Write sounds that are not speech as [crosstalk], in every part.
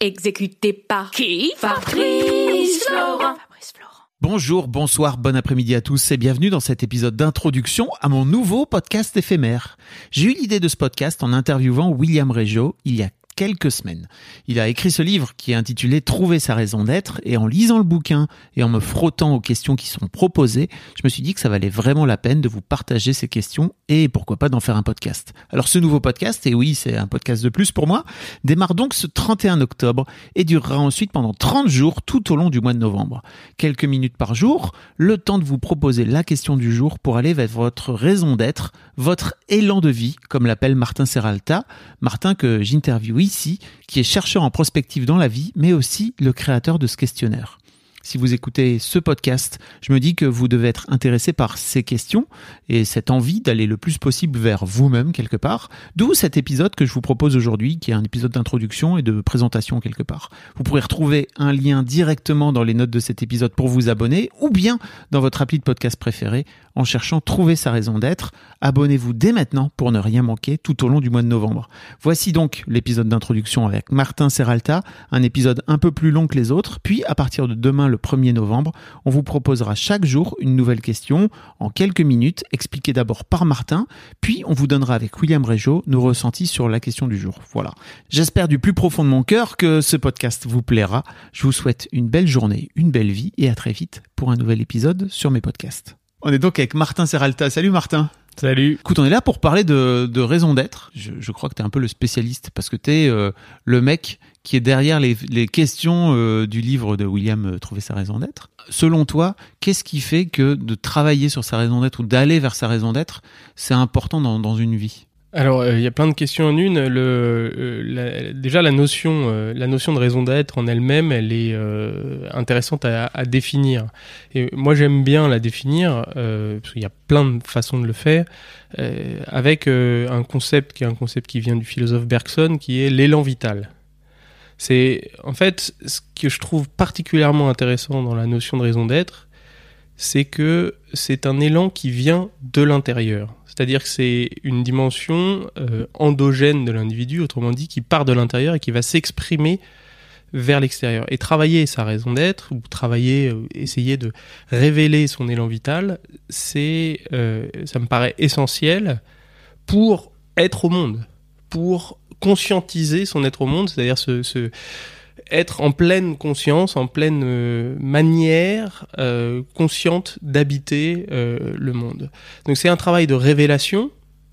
Exécuté par qui Fabrice Florent. Fabrice Florent. Bonjour, bonsoir, bon après-midi à tous et bienvenue dans cet épisode d'introduction à mon nouveau podcast éphémère. J'ai eu l'idée de ce podcast en interviewant William Régeau il y a quelques semaines. Il a écrit ce livre qui est intitulé Trouver sa raison d'être et en lisant le bouquin et en me frottant aux questions qui sont proposées, je me suis dit que ça valait vraiment la peine de vous partager ces questions et pourquoi pas d'en faire un podcast. Alors ce nouveau podcast, et oui c'est un podcast de plus pour moi, démarre donc ce 31 octobre et durera ensuite pendant 30 jours tout au long du mois de novembre. Quelques minutes par jour, le temps de vous proposer la question du jour pour aller vers votre raison d'être, votre élan de vie, comme l'appelle Martin Serralta, Martin que j'interviewe qui est chercheur en prospective dans la vie, mais aussi le créateur de ce questionnaire. Si vous écoutez ce podcast, je me dis que vous devez être intéressé par ces questions et cette envie d'aller le plus possible vers vous-même quelque part. D'où cet épisode que je vous propose aujourd'hui, qui est un épisode d'introduction et de présentation quelque part. Vous pourrez retrouver un lien directement dans les notes de cet épisode pour vous abonner ou bien dans votre appli de podcast préféré en cherchant Trouver sa raison d'être. Abonnez-vous dès maintenant pour ne rien manquer tout au long du mois de novembre. Voici donc l'épisode d'introduction avec Martin Serralta, un épisode un peu plus long que les autres. Puis à partir de demain, le 1er novembre, on vous proposera chaque jour une nouvelle question en quelques minutes, expliquée d'abord par Martin, puis on vous donnera avec William Régeau nos ressentis sur la question du jour. Voilà. J'espère du plus profond de mon cœur que ce podcast vous plaira. Je vous souhaite une belle journée, une belle vie et à très vite pour un nouvel épisode sur mes podcasts. On est donc avec Martin Serralta. Salut Martin. Salut. Écoute, on est là pour parler de, de raison d'être. Je, je crois que tu es un peu le spécialiste parce que tu es euh, le mec qui est derrière les, les questions euh, du livre de William euh, Trouver sa raison d'être. Selon toi, qu'est-ce qui fait que de travailler sur sa raison d'être ou d'aller vers sa raison d'être, c'est important dans, dans une vie? Alors, euh, il y a plein de questions en une. Euh, déjà, la notion, euh, la notion de raison d'être en elle-même, elle est intéressante à, définir. Et moi, j'aime bien la définir parce qu'il y a plein de façons de le faire avec un concept qui est un concept qui vient du philosophe Bergson, qui est l'élan vital. C'est en fait ce que je trouve particulièrement intéressant dans la notion de raison d'être, c'est que c'est un élan qui vient de l'intérieur. C'est-à-dire que c'est une dimension euh, endogène de l'individu, autrement dit, qui part de l'intérieur et qui va s'exprimer vers l'extérieur. Et travailler sa raison d'être, ou travailler, euh, essayer de révéler son élan vital, c'est, euh, ça me paraît essentiel pour être au monde, pour conscientiser son être au monde, c'est-à-dire se- être en pleine conscience, en pleine euh, manière euh, consciente d'habiter euh, le monde. Donc c'est un travail de révélation.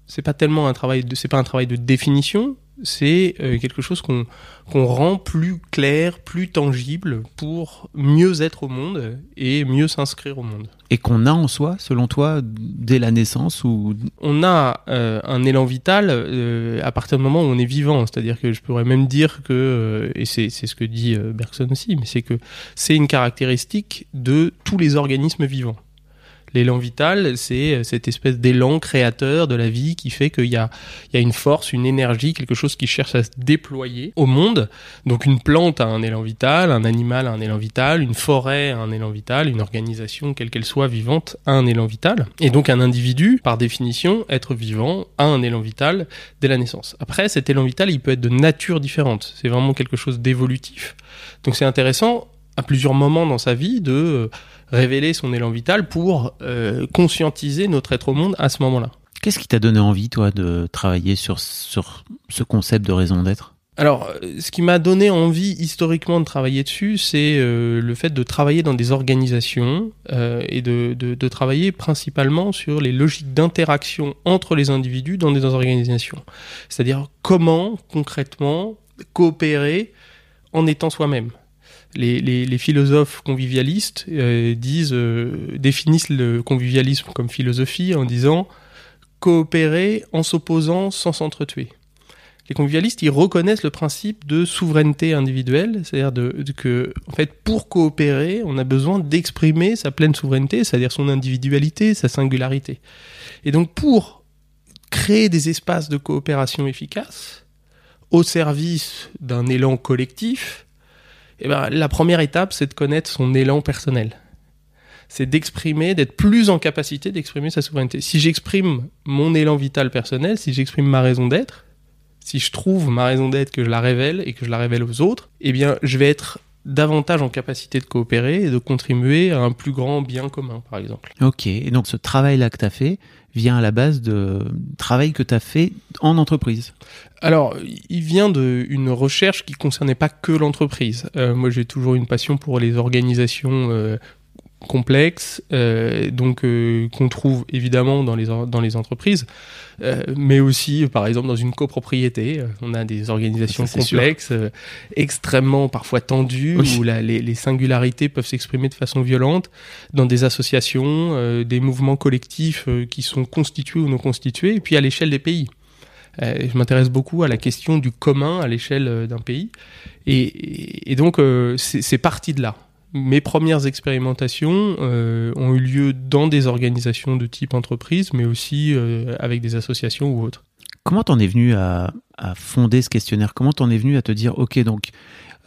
C'est pas tellement un travail de, c'est pas un travail de définition. C'est euh, quelque chose qu'on rend plus clair, plus tangible pour mieux être au monde et mieux s'inscrire au monde. et qu'on a en soi, selon toi, dès la naissance ou on a euh, un élan vital euh, à partir du moment où on est vivant. C'est-à-dire que je pourrais même dire que, euh, et c'est c'est ce que dit Bergson aussi, mais c'est que c'est une caractéristique de tous les organismes vivants. L'élan vital, c'est euh, cette espèce d'élan créateur de la vie qui fait qu'il y a, il y a une force, une énergie, quelque chose qui cherche à se déployer au monde. Donc une plante a un élan vital, un animal a un élan vital, une forêt a un élan vital, une organisation, quelle qu'elle soit vivante, a un élan vital. Et donc un individu, par définition, être vivant, a un élan vital dès la naissance. Après, cet élan vital, il peut être de nature différente. C'est vraiment quelque chose d'évolutif. Donc c'est intéressant à plusieurs moments dans sa vie de euh, révéler son élan vital pour euh, conscientiser notre être au monde à ce moment-là. qu'est-ce qui t'a donné envie, toi, de travailler sur, sur ce concept de raison d'être? Alors, euh, ce qui m'a donné envie historiquement de travailler dessus, c'est euh, le fait de travailler dans des organisations euh, et de, de, de travailler principalement sur les logiques d'interaction entre les individus dans des organisations. C'est-à-dire comment concrètement coopérer en étant soi-même. Les, philosophes convivialistes euh, euh, définissent le convivialisme comme philosophie en disant coopérer en s'opposant sans s'entretuer. Les convivialistes, ils reconnaissent le principe de souveraineté individuelle, c'est-à-dire que, pour coopérer, on a besoin d'exprimer sa pleine souveraineté, c'est-à-dire son individualité, sa singularité. Et donc, pour créer des espaces de coopération efficaces, au service d'un élan collectif, eh ben, la première étape, c'est de connaître son élan personnel. C'est d'exprimer, d'être plus en capacité d'exprimer sa souveraineté. Si j'exprime mon élan vital personnel, si j'exprime ma raison d'être, si je trouve ma raison d'être, que je la révèle et que je la révèle aux autres, eh bien, je vais être davantage en capacité de coopérer et de contribuer à un plus grand bien commun, par exemple. Ok, et donc ce travail-là que tu as fait vient à la base de travail que tu as fait en entreprise Alors, il vient d'une recherche qui concernait pas que l'entreprise. Euh, moi, j'ai toujours une passion pour les organisations euh, complexes, euh, donc euh, qu'on trouve évidemment dans les dans les entreprises, euh, mais aussi par exemple dans une copropriété. On a des organisations Ça, complexes, extrêmement parfois tendues, Oui. où la- les, les singularités peuvent s'exprimer de façon violente, dans des associations, des mouvements collectifs qui sont constitués ou non constitués, et puis à l'échelle des pays. Euh, je m'intéresse beaucoup à la question du commun à l'échelle d'un pays. Et, donc, euh, c'est parti de là. Mes premières expérimentations euh, ont eu lieu dans des organisations de type entreprise, mais aussi euh, avec des associations ou autres. Comment t'en es venu à, à fonder ce questionnaire? Comment t'en es venu à te dire, ok, donc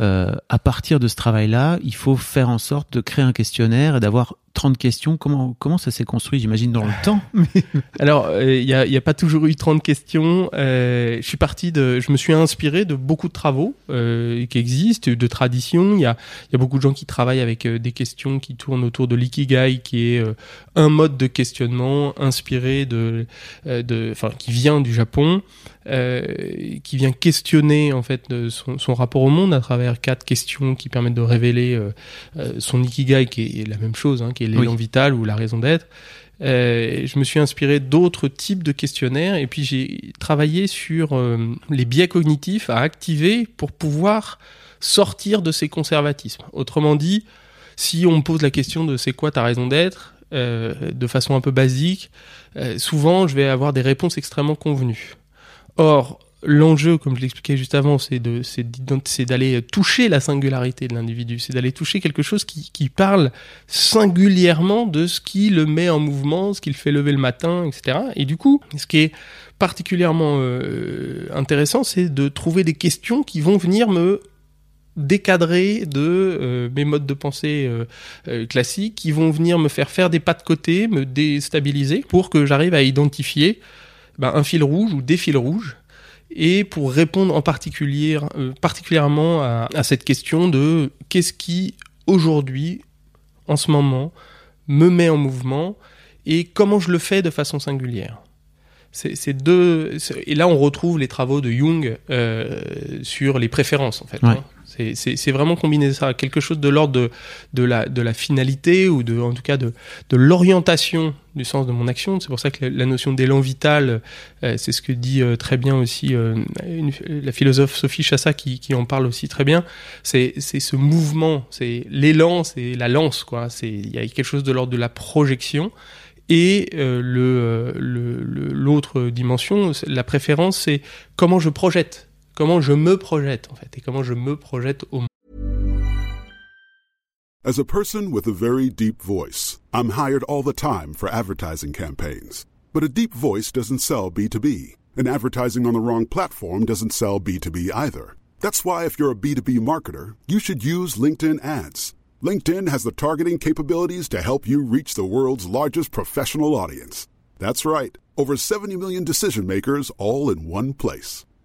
euh, à partir de ce travail-là, il faut faire en sorte de créer un questionnaire et d'avoir 30 questions. Comment comment ça s'est construit J'imagine dans le [laughs] temps? Alors, euh, il n'y a, a pas toujours eu 30 questions. Euh, je suis parti de, je me suis inspiré de beaucoup de travaux euh, qui existent, de traditions. Il y a, y a beaucoup de gens qui travaillent avec euh, des questions qui tournent autour de l'ikigai, qui est euh, un mode de questionnement inspiré de, euh, de, enfin, qui vient du Japon, euh, qui vient questionner en fait son, son rapport au monde à travers quatre questions qui permettent de révéler euh, euh, son ikigai, qui est la même chose, hein, qui est l'élan Oui. vital ou la raison d'être. Euh, je me suis inspiré d'autres types de questionnaires et puis j'ai travaillé sur euh, les biais cognitifs à activer pour pouvoir sortir de ces conservatismes. Autrement dit, si on me pose la question de c'est quoi ta raison d'être, euh, de façon un peu basique, souvent je vais avoir des réponses extrêmement convenues. Or, l'enjeu, comme je l'expliquais juste avant, c'est d'aller toucher la singularité de l'individu, c'est d'aller toucher quelque chose qui, parle singulièrement de ce qui le met en mouvement, ce qui le fait lever le matin, etc. Et du coup, ce qui est particulièrement euh, intéressant, c'est de trouver des questions qui vont venir me décadrer de euh, mes modes de pensée euh, classiques, qui vont venir me faire faire des pas de côté, me déstabiliser, pour que j'arrive à identifier ben, un fil rouge ou des fils rouges et pour répondre en particulier, euh, particulièrement à, à cette question de qu'est-ce qui aujourd'hui, en ce moment, me met en mouvement et comment je le fais de façon singulière. C'est deux et là on retrouve les travaux de Jung euh, sur les préférences en fait. Ouais. hein. C'est- vraiment combiner ça à quelque chose de l'ordre de, la, finalité ou de en tout cas de, l'orientation du sens de mon action. C'est pour ça que la, notion d'élan vital, euh, c'est ce que dit euh, très bien aussi euh, la philosophe Sophie Chassa qui, en parle aussi très bien. C'est ce mouvement, c'est l'élan, c'est la lance il y a quelque chose de l'ordre de la projection. Et l'autre dimension, la préférence, c'est comment je projette, comment je me projette en fait, et comment je me projette au As a person with a very deep voice, I'm hired all the time for advertising campaigns. But a deep voice doesn't sell B2B, and advertising on the wrong platform doesn't sell B2B either. That's why if you're a B2B marketer, you should use LinkedIn ads. LinkedIn has the targeting capabilities to help you reach the world's largest professional audience. That's right, over 70 million decision makers all in one place.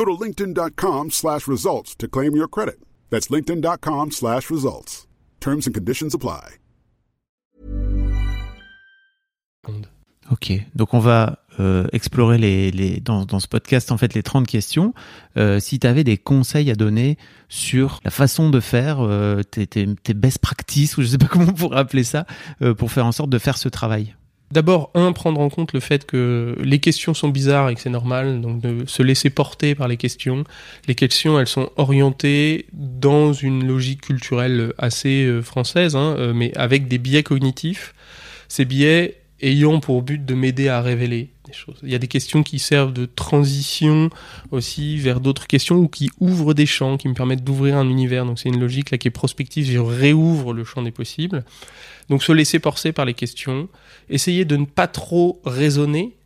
Go to linkedin.com slash results to claim your credit. That's linkedin.com slash results. Terms and conditions apply. Ok, donc on va euh, explorer les, dans, ce podcast en fait les 30 questions, euh, si tu avais des conseils à donner sur la façon de faire euh, tes, tes, tes best practices ou je sais pas [laughs] comment on pourrait appeler ça euh, pour faire en sorte de faire ce travail. D'abord, un, prendre en compte le fait que les questions sont bizarres et que c'est normal, donc de se laisser porter par les questions. Les questions, elles sont orientées dans une logique culturelle assez euh, française, hein, euh, mais avec des biais cognitifs. Ces biais ayant pour but de m'aider à révéler des choses. Il y a des questions qui servent de transition aussi vers d'autres questions ou qui ouvrent des champs, qui me permettent d'ouvrir un univers. Donc c'est une logique là qui est prospective, je réouvre le champ des possibles. Donc se laisser porter par les questions, essayer de ne pas trop raisonner.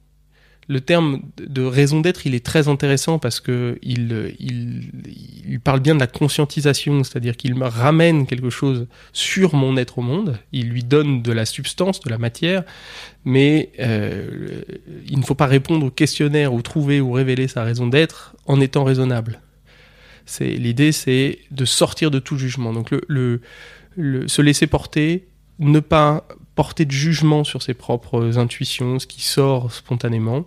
Le terme de raison d'être, il est très intéressant parce que il, il, parle bien de la conscientisation, c'est-à-dire qu'il me ramène quelque chose sur mon être au monde, il lui donne de la substance, de la matière, mais euh, il ne faut pas répondre au questionnaire ou trouver ou révéler sa raison d'être en étant raisonnable. C'est l'idée, c'est de sortir de tout jugement. Donc le, le se laisser porter, ne pas porter de jugement sur ses propres intuitions, ce qui sort spontanément.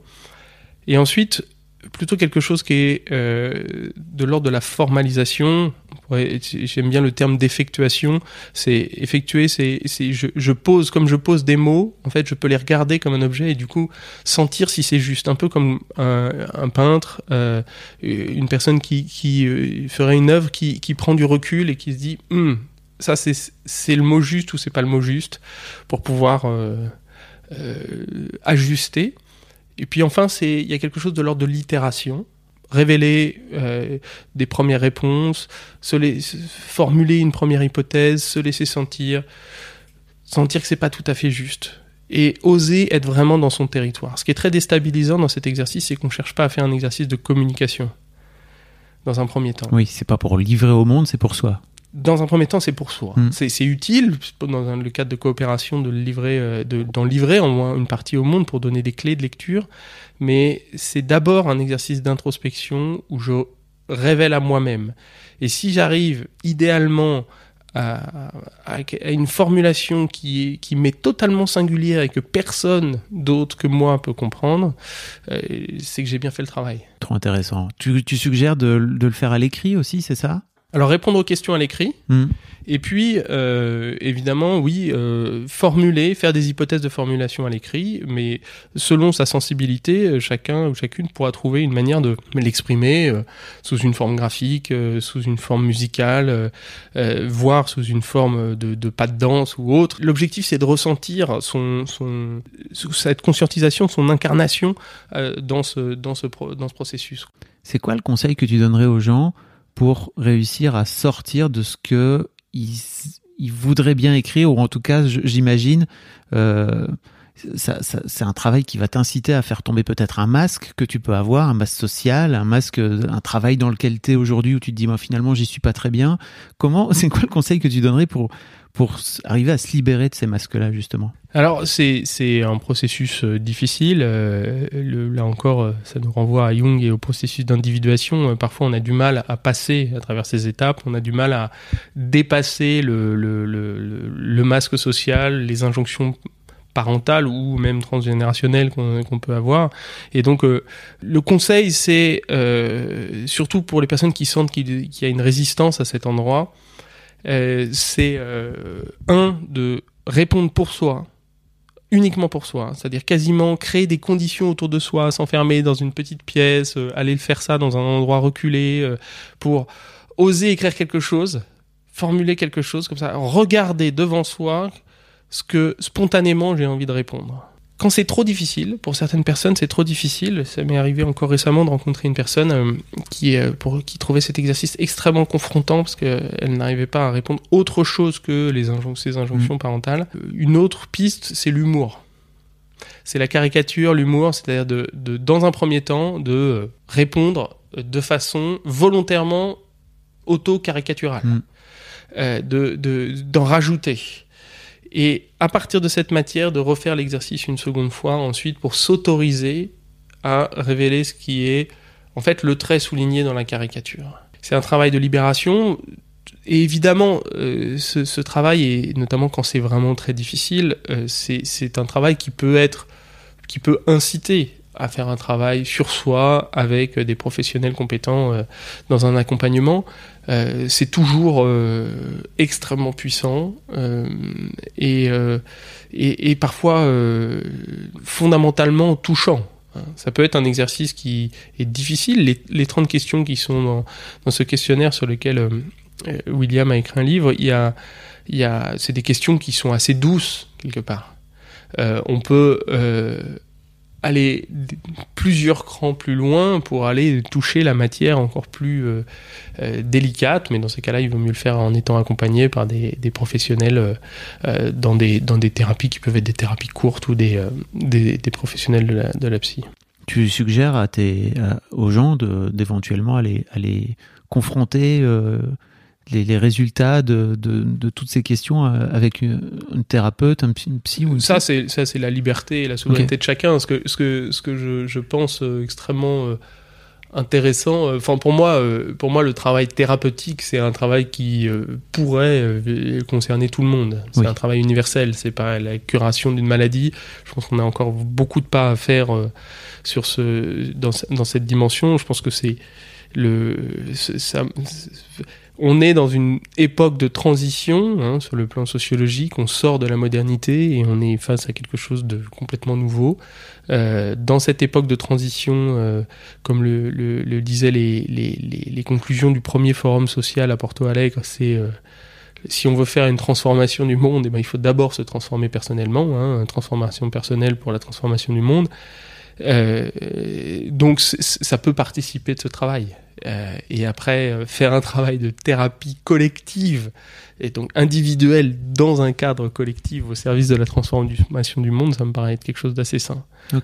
Et ensuite, plutôt quelque chose qui est euh, de l'ordre de la formalisation. J'aime bien le terme d'effectuation. C'est effectuer, c'est je, pose comme je pose des mots. En fait, je peux les regarder comme un objet et du coup sentir si c'est juste. Un peu comme un, peintre, euh, une personne qui, qui euh, ferait une œuvre, qui, qui prend du recul et qui se dit. Hm, ça c'est le mot juste ou c'est pas le mot juste pour pouvoir euh, euh, ajuster. Et puis enfin, il y a quelque chose de l'ordre de l'itération, révéler euh, des premières réponses, formuler une première hypothèse, se laisser sentir, sentir que c'est pas tout à fait juste. Et oser être vraiment dans son territoire. Ce qui est très déstabilisant dans cet exercice, c'est qu'on cherche pas à faire un exercice de communication dans un premier temps. Oui, c'est pas pour livrer au monde, c'est pour soi dans un premier temps, c'est pour soi. Mm. C'est utile, dans le cadre de coopération, de livrer, d'en livrer en moins une partie au monde pour donner des clés de lecture. Mais c'est d'abord un exercice d'introspection où je révèle à moi-même. Et si j'arrive idéalement à, à, à, une formulation qui, qui m'est totalement singulière et que personne d'autre que moi peut comprendre, euh, c'est que j'ai bien fait le travail. Trop intéressant. Tu, tu suggères de, de le faire à l'écrit aussi, c'est ça? Alors répondre aux questions à l'écrit, mm. et puis euh, évidemment oui, euh, formuler, faire des hypothèses de formulation à l'écrit, mais selon sa sensibilité, euh, chacun ou chacune pourra trouver une manière de l'exprimer euh, sous une forme graphique, sous une forme musicale, voire sous une forme de, de pas de danse ou autre. L'objectif c'est de ressentir son, son, cette conscientisation, son incarnation dans ce, dans, ce pro, dans ce processus. C'est quoi le conseil que tu donnerais aux gens pour réussir à sortir de ce que ils, ils voudraient bien écrire, ou en tout cas, j'imagine, euh, c'est un travail qui va t'inciter à faire tomber peut-être un masque que tu peux avoir, un masque social, un masque, un travail dans lequel tu es aujourd'hui où tu te dis, moi finalement, j'y suis pas très bien. Comment, [laughs] c'est quoi le conseil que tu donnerais pour, pour arriver à se libérer de ces masques-là, justement? Alors, c'est, c'est un processus euh, difficile. Euh, là encore, euh, ça nous renvoie à Jung et au processus d'individuation. Parfois, on a du mal à passer à travers ces étapes. On a du mal à dépasser le, le, le masque social, les injonctions parentales ou même transgénérationnelles qu'on qu peut avoir. Et donc, euh, le conseil, c'est euh, surtout pour les personnes qui sentent qu'il qu y a une résistance à cet endroit, euh, c'est un de répondre pour soi, uniquement pour soi, c'est-à-dire quasiment créer des conditions autour de soi, s'enfermer dans une petite pièce, aller le faire ça dans un endroit reculé, pour oser écrire quelque chose, formuler quelque chose comme ça, regarder devant soi ce que spontanément j'ai envie de répondre. Quand c'est trop difficile, pour certaines personnes c'est trop difficile, ça m'est arrivé encore récemment de rencontrer une personne euh, qui, euh, pour, qui trouvait cet exercice extrêmement confrontant parce qu'elle n'arrivait pas à répondre autre chose que les injon ses injonctions mmh. parentales. Une autre piste, c'est l'humour. C'est la caricature, l'humour, c'est-à-dire de, de, dans un premier temps, de répondre de façon volontairement auto-caricaturale, mmh. euh, de, de, d'en rajouter et à partir de cette matière, de refaire l'exercice une seconde fois ensuite pour s'autoriser à révéler ce qui est en fait le trait souligné dans la caricature. C'est un travail de libération. Et évidemment, euh, ce, travail, et notamment quand c'est vraiment très difficile, euh, c'est un travail qui peut être, qui peut inciter à faire un travail sur soi avec des professionnels compétents euh, dans un accompagnement. Euh, c'est toujours euh, extrêmement puissant et, et, parfois fondamentalement touchant. Hein. Ça peut être un exercice qui est difficile. Les, les 30 questions qui sont dans, ce questionnaire sur lequel William a écrit un livre, il y a, il y a, c'est des questions qui sont assez douces quelque part. Euh, on peut euh, aller plusieurs crans plus loin pour aller toucher la matière encore plus euh, délicate, mais dans ces cas-là, il vaut mieux le faire en étant accompagné par des, professionnels dans, des, dans des thérapies qui peuvent être des thérapies courtes ou des, des, professionnels de la, de la, psy. Tu suggères à tes, aux gens d'éventuellement aller, aller confronter les, résultats de, de, toutes ces questions euh, avec une, thérapeute, un, une psy ou Ça, c'est ça, c'est la liberté et la souveraineté de chacun. Ce que ce que ce que je, je pense euh, extrêmement euh, intéressant. Enfin, pour moi, pour moi, le travail thérapeutique, c'est un travail qui pourrait concerner tout le monde. C'est un travail universel. C'est pas la curation d'une maladie. Je pense qu'on a encore beaucoup de pas à faire sur ce dans, dans cette dimension. Je pense que c'est le ça, on est dans une époque de transition hein, sur le plan sociologique, on sort de la modernité et on est face à quelque chose de complètement nouveau. Euh, dans cette époque de transition, euh, comme le, disaient les, conclusions du premier forum social à Porto Alegre, c'est euh, si on veut faire une transformation du monde, eh ben, il faut d'abord se transformer personnellement, hein, transformation personnelle pour la transformation du monde. Donc ça peut participer de ce travail. Euh, et après euh, faire un travail de thérapie collective et donc individuelle dans un cadre collectif au service de la transformation du monde, ça me paraît être quelque chose d'assez sain.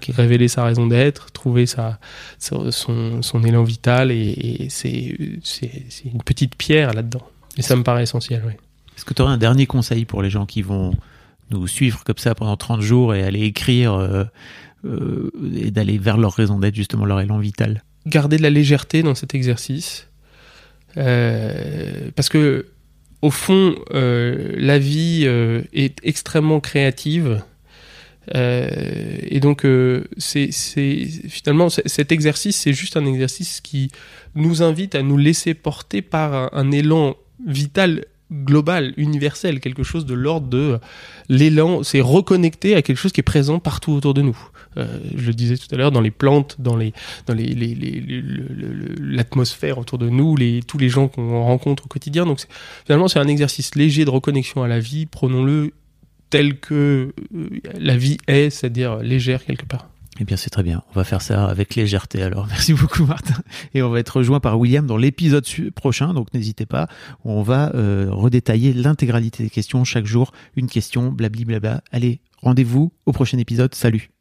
Révéler sa raison d'être, trouver sa, son, son, élan vital, et, et c'est une petite pierre là-dedans. Et ça me paraît essentiel, oui. Est-ce que tu aurais un dernier conseil pour les gens qui vont nous suivre comme ça pendant 30 jours et aller écrire euh, et d'aller vers leur raison d'être, justement leur élan vital garder de la légèreté dans cet exercice. Euh, parce que, au fond, euh, la vie euh, est extrêmement créative. et donc, c'est finalement cet exercice, c'est juste un exercice qui nous invite à nous laisser porter par un élan vital global, universel, quelque chose de l'ordre de l'élan, c'est reconnecter à quelque chose qui est présent partout autour de nous. Euh, je le disais tout à l'heure, dans les plantes, dans les, dans les, l'atmosphère autour de nous, tous les gens qu'on rencontre au quotidien. Donc finalement, c'est un exercice léger de reconnexion à la vie. Prenons-le tel que euh, la vie est, c'est-à-dire légère quelque part. Eh bien, c'est très bien. On va faire ça avec légèreté alors. [laughs] Merci beaucoup, Martin. Et on va être rejoint par William dans l'épisode prochain, donc n'hésitez pas. On va euh, redétailler l'intégralité des questions chaque jour. Une question, blabli blabla. Allez, rendez-vous au prochain épisode. Salut.